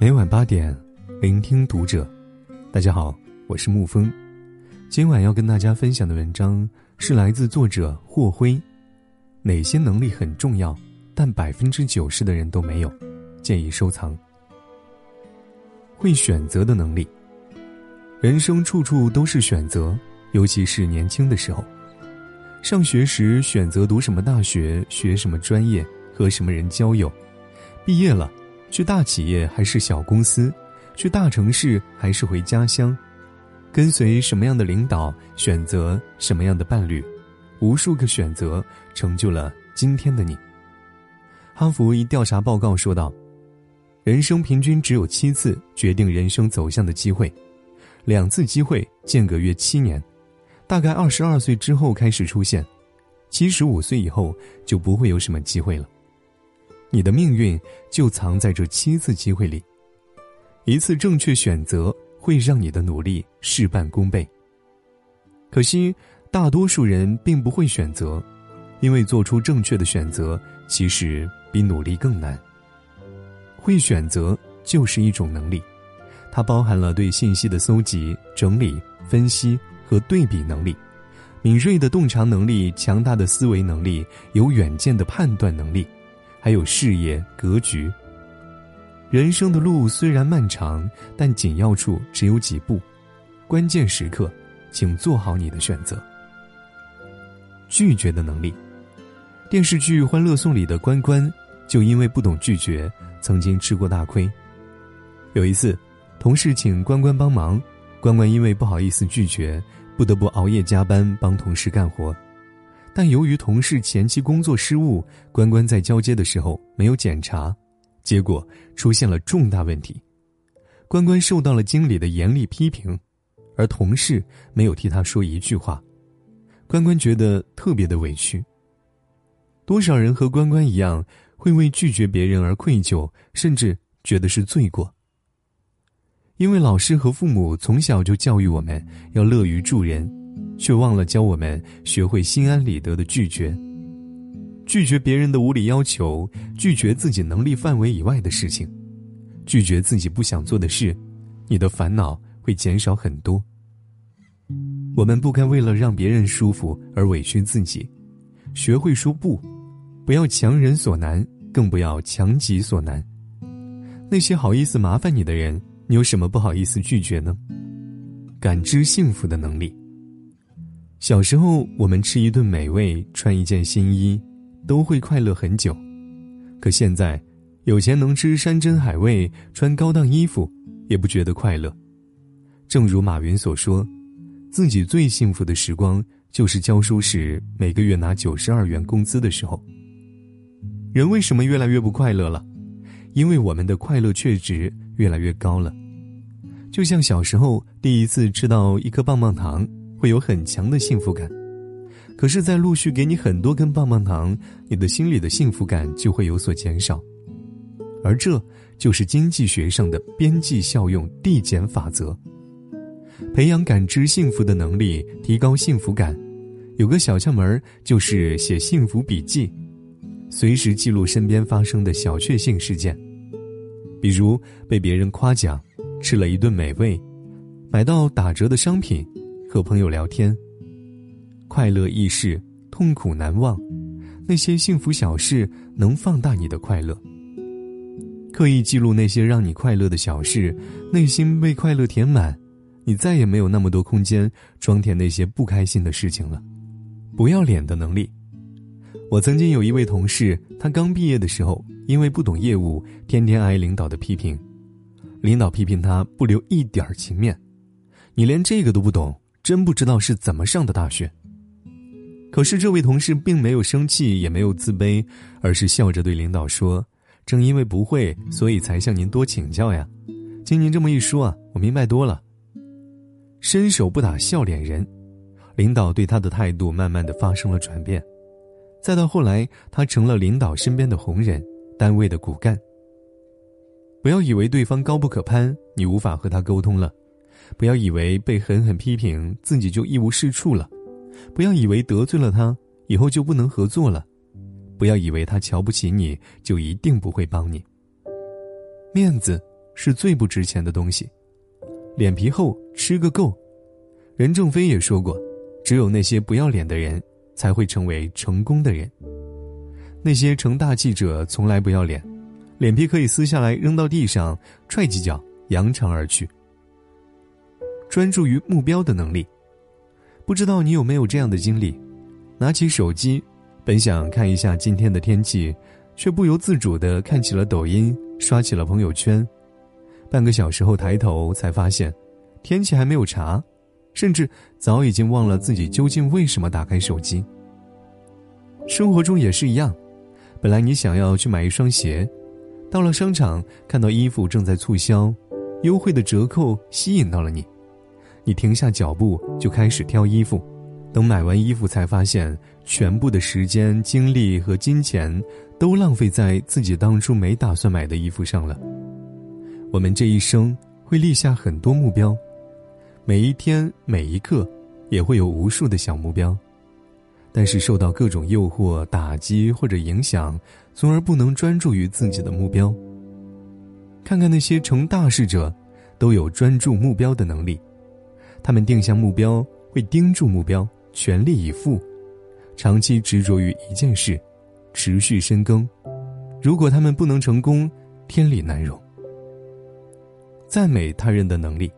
每晚八点，聆听读者。大家好，我是沐风。今晚要跟大家分享的文章是来自作者霍辉。哪些能力很重要，但百分之九十的人都没有？建议收藏。会选择的能力。人生处处都是选择，尤其是年轻的时候。上学时选择读什么大学，学什么专业，和什么人交友；毕业了。去大企业还是小公司，去大城市还是回家乡，跟随什么样的领导，选择什么样的伴侣，无数个选择成就了今天的你。哈佛一调查报告说道：“人生平均只有七次决定人生走向的机会，两次机会间隔约七年，大概二十二岁之后开始出现，七十五岁以后就不会有什么机会了。”你的命运就藏在这七次机会里，一次正确选择会让你的努力事半功倍。可惜，大多数人并不会选择，因为做出正确的选择其实比努力更难。会选择就是一种能力，它包含了对信息的搜集、整理、分析和对比能力，敏锐的洞察能力、强大的思维能力、有远见的判断能力。还有事业格局。人生的路虽然漫长，但紧要处只有几步，关键时刻，请做好你的选择。拒绝的能力。电视剧《欢乐颂》里的关关，就因为不懂拒绝，曾经吃过大亏。有一次，同事请关关帮忙，关关因为不好意思拒绝，不得不熬夜加班帮同事干活。但由于同事前期工作失误，关关在交接的时候没有检查，结果出现了重大问题。关关受到了经理的严厉批评，而同事没有替他说一句话，关关觉得特别的委屈。多少人和关关一样，会为拒绝别人而愧疚，甚至觉得是罪过。因为老师和父母从小就教育我们要乐于助人。却忘了教我们学会心安理得的拒绝，拒绝别人的无理要求，拒绝自己能力范围以外的事情，拒绝自己不想做的事，你的烦恼会减少很多。我们不该为了让别人舒服而委屈自己，学会说不，不要强人所难，更不要强己所难。那些好意思麻烦你的人，你有什么不好意思拒绝呢？感知幸福的能力。小时候，我们吃一顿美味，穿一件新衣，都会快乐很久。可现在，有钱能吃山珍海味，穿高档衣服，也不觉得快乐。正如马云所说，自己最幸福的时光就是教书时每个月拿九十二元工资的时候。人为什么越来越不快乐了？因为我们的快乐确值越来越高了。就像小时候第一次吃到一颗棒棒糖。会有很强的幸福感，可是，在陆续给你很多根棒棒糖，你的心里的幸福感就会有所减少，而这就是经济学上的边际效用递减法则。培养感知幸福的能力，提高幸福感，有个小窍门就是写幸福笔记，随时记录身边发生的小确幸事件，比如被别人夸奖，吃了一顿美味，买到打折的商品。和朋友聊天，快乐易逝，痛苦难忘。那些幸福小事能放大你的快乐。刻意记录那些让你快乐的小事，内心被快乐填满，你再也没有那么多空间装填那些不开心的事情了。不要脸的能力。我曾经有一位同事，他刚毕业的时候，因为不懂业务，天天挨领导的批评。领导批评他不留一点情面，你连这个都不懂。真不知道是怎么上的大学。可是这位同事并没有生气，也没有自卑，而是笑着对领导说：“正因为不会，所以才向您多请教呀。经您这么一说啊，我明白多了。”伸手不打笑脸人，领导对他的态度慢慢的发生了转变，再到后来，他成了领导身边的红人，单位的骨干。不要以为对方高不可攀，你无法和他沟通了。不要以为被狠狠批评自己就一无是处了，不要以为得罪了他以后就不能合作了，不要以为他瞧不起你就一定不会帮你。面子是最不值钱的东西，脸皮厚吃个够。任正非也说过，只有那些不要脸的人才会成为成功的人。那些成大器者从来不要脸，脸皮可以撕下来扔到地上踹几脚，扬长而去。专注于目标的能力，不知道你有没有这样的经历？拿起手机，本想看一下今天的天气，却不由自主的看起了抖音，刷起了朋友圈。半个小时后抬头，才发现天气还没有查，甚至早已经忘了自己究竟为什么打开手机。生活中也是一样，本来你想要去买一双鞋，到了商场看到衣服正在促销，优惠的折扣吸引到了你，你停下脚步就开始挑衣服，等买完衣服才发现全部的时间、精力和金钱都浪费在自己当初没打算买的衣服上了。我们这一生会立下很多目标，每一天每一刻，也会有无数的小目标，但是受到各种诱惑打击或者影响，从而不能专注于自己的目标。看看那些成大事者，都有专注目标的能力，他们定下目标会盯住目标，全力以赴，长期执着于一件事，持续深耕。如果他们不能成功，天理难容。赞美他人的能力。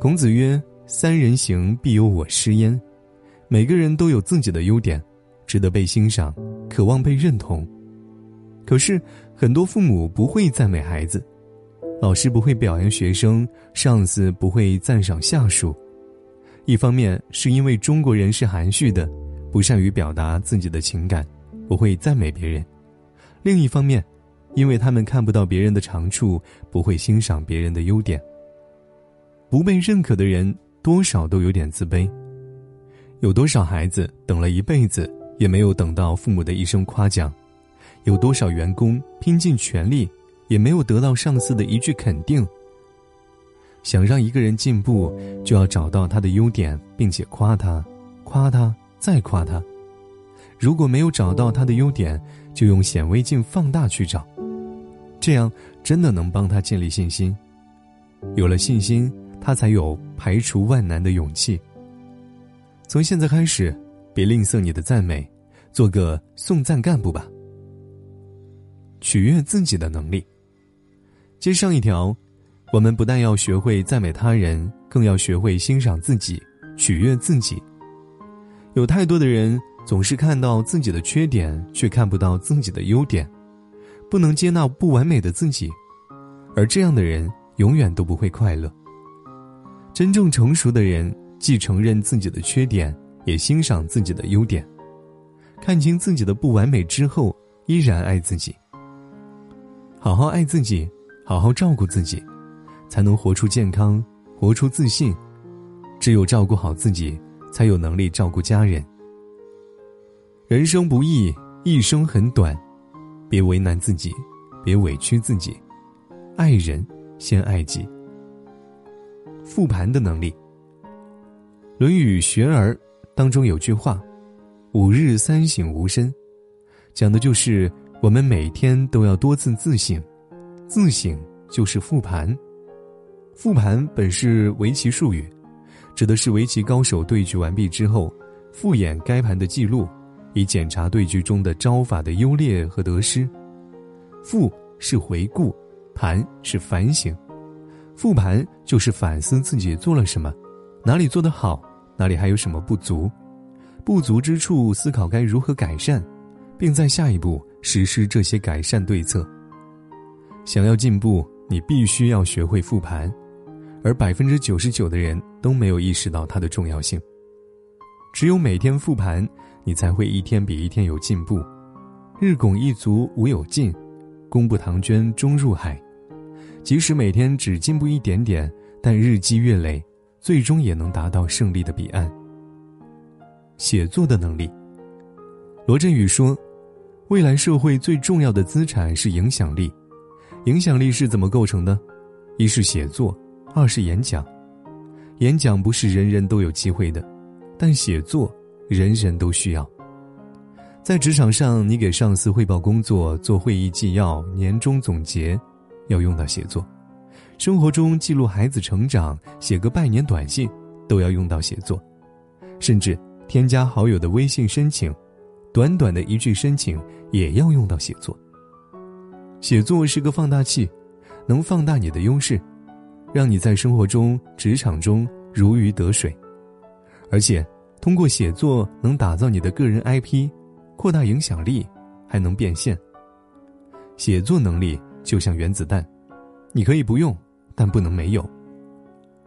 孔子曰：“三人行，必有我师焉。”每个人都有自己的优点，值得被欣赏，渴望被认同。可是，很多父母不会赞美孩子，老师不会表扬学生，上司不会赞赏下属。一方面是因为中国人是含蓄的，不善于表达自己的情感，不会赞美别人；另一方面，因为他们看不到别人的长处，不会欣赏别人的优点。不被认可的人多少都有点自卑。有多少孩子等了一辈子也没有等到父母的一声夸奖？有多少员工拼尽全力也没有得到上司的一句肯定？想让一个人进步，就要找到他的优点，并且夸他，夸他，再夸他。如果没有找到他的优点，就用显微镜放大去找。这样真的能帮他建立信心，有了信心，他才有排除万难的勇气。从现在开始，别吝啬你的赞美，做个送赞干部吧。取悦自己的能力。接上一条，我们不但要学会赞美他人，更要学会欣赏自己，取悦自己。有太多的人总是看到自己的缺点，却看不到自己的优点。不能接纳不完美的自己，而这样的人永远都不会快乐。真正成熟的人，既承认自己的缺点，也欣赏自己的优点，看清自己的不完美之后，依然爱自己。好好爱自己，好好照顾自己，才能活出健康，活出自信。只有照顾好自己，才有能力照顾家人。人生不易，一生很短。别为难自己，别委屈自己，爱人先爱己。复盘的能力，《论语·学而》当中有句话：“五日三省吾身”，讲的就是我们每天都要多次自省。自省就是复盘。复盘本是围棋术语，指的是围棋高手对局完毕之后，复演该盘的记录。以检查对局中的招法的优劣和得失，复是回顾，盘是反省，复盘就是反思自己做了什么，哪里做得好，哪里还有什么不足，不足之处思考该如何改善，并在下一步实施这些改善对策。想要进步，你必须要学会复盘，而百分之九十九的人都没有意识到它的重要性。只有每天复盘。你才会一天比一天有进步，日拱一卒无有尽，功不唐捐终入海。即使每天只进步一点点，但日积月累，最终也能达到胜利的彼岸。写作的能力。罗振宇说：“未来社会最重要的资产是影响力，影响力是怎么构成的？一是写作，二是演讲。演讲不是人人都有机会的，但写作。”人人都需要。在职场上，你给上司汇报工作、做会议纪要、年终总结，要用到写作；生活中记录孩子成长、写个拜年短信，都要用到写作，甚至添加好友的微信申请，短短的一句申请也要用到写作。写作是个放大器，能放大你的优势，让你在生活中、职场中如鱼得水，而且通过写作能打造你的个人 IP，扩大影响力，还能变现。写作能力就像原子弹，你可以不用。但不能没有。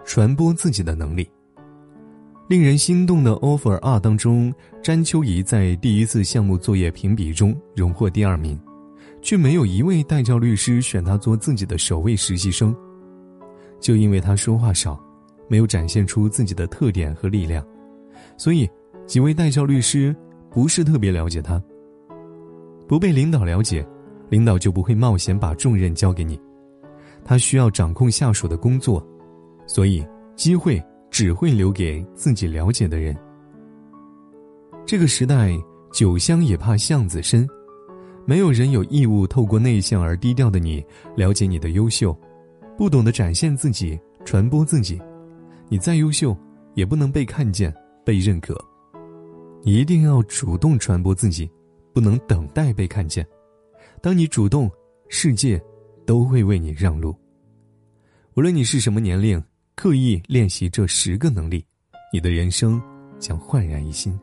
传播自己的能力。令人心动的 offer 二当中，詹秋怡在第一次项目作业评比中荣获第二名，却没有一位代教律师选他做自己的首位实习生，就因为他说话少，没有展现出自己的特点和力量，所以几位代教律师不是特别了解他。不被领导了解，领导就不会冒险把重任交给你。他需要掌控下属的工作，所以机会只会留给自己了解的人。这个时代，酒香也怕巷子深，没有人有义务透过内向而低调的你了解你的优秀，不懂得展现自己、传播自己，你再优秀也不能被看见、被认可。你一定要主动传播自己，不能等待被看见。当你主动，世界。都会为你让路。无论你是什么年龄，刻意练习这十个能力，你的人生将焕然一新。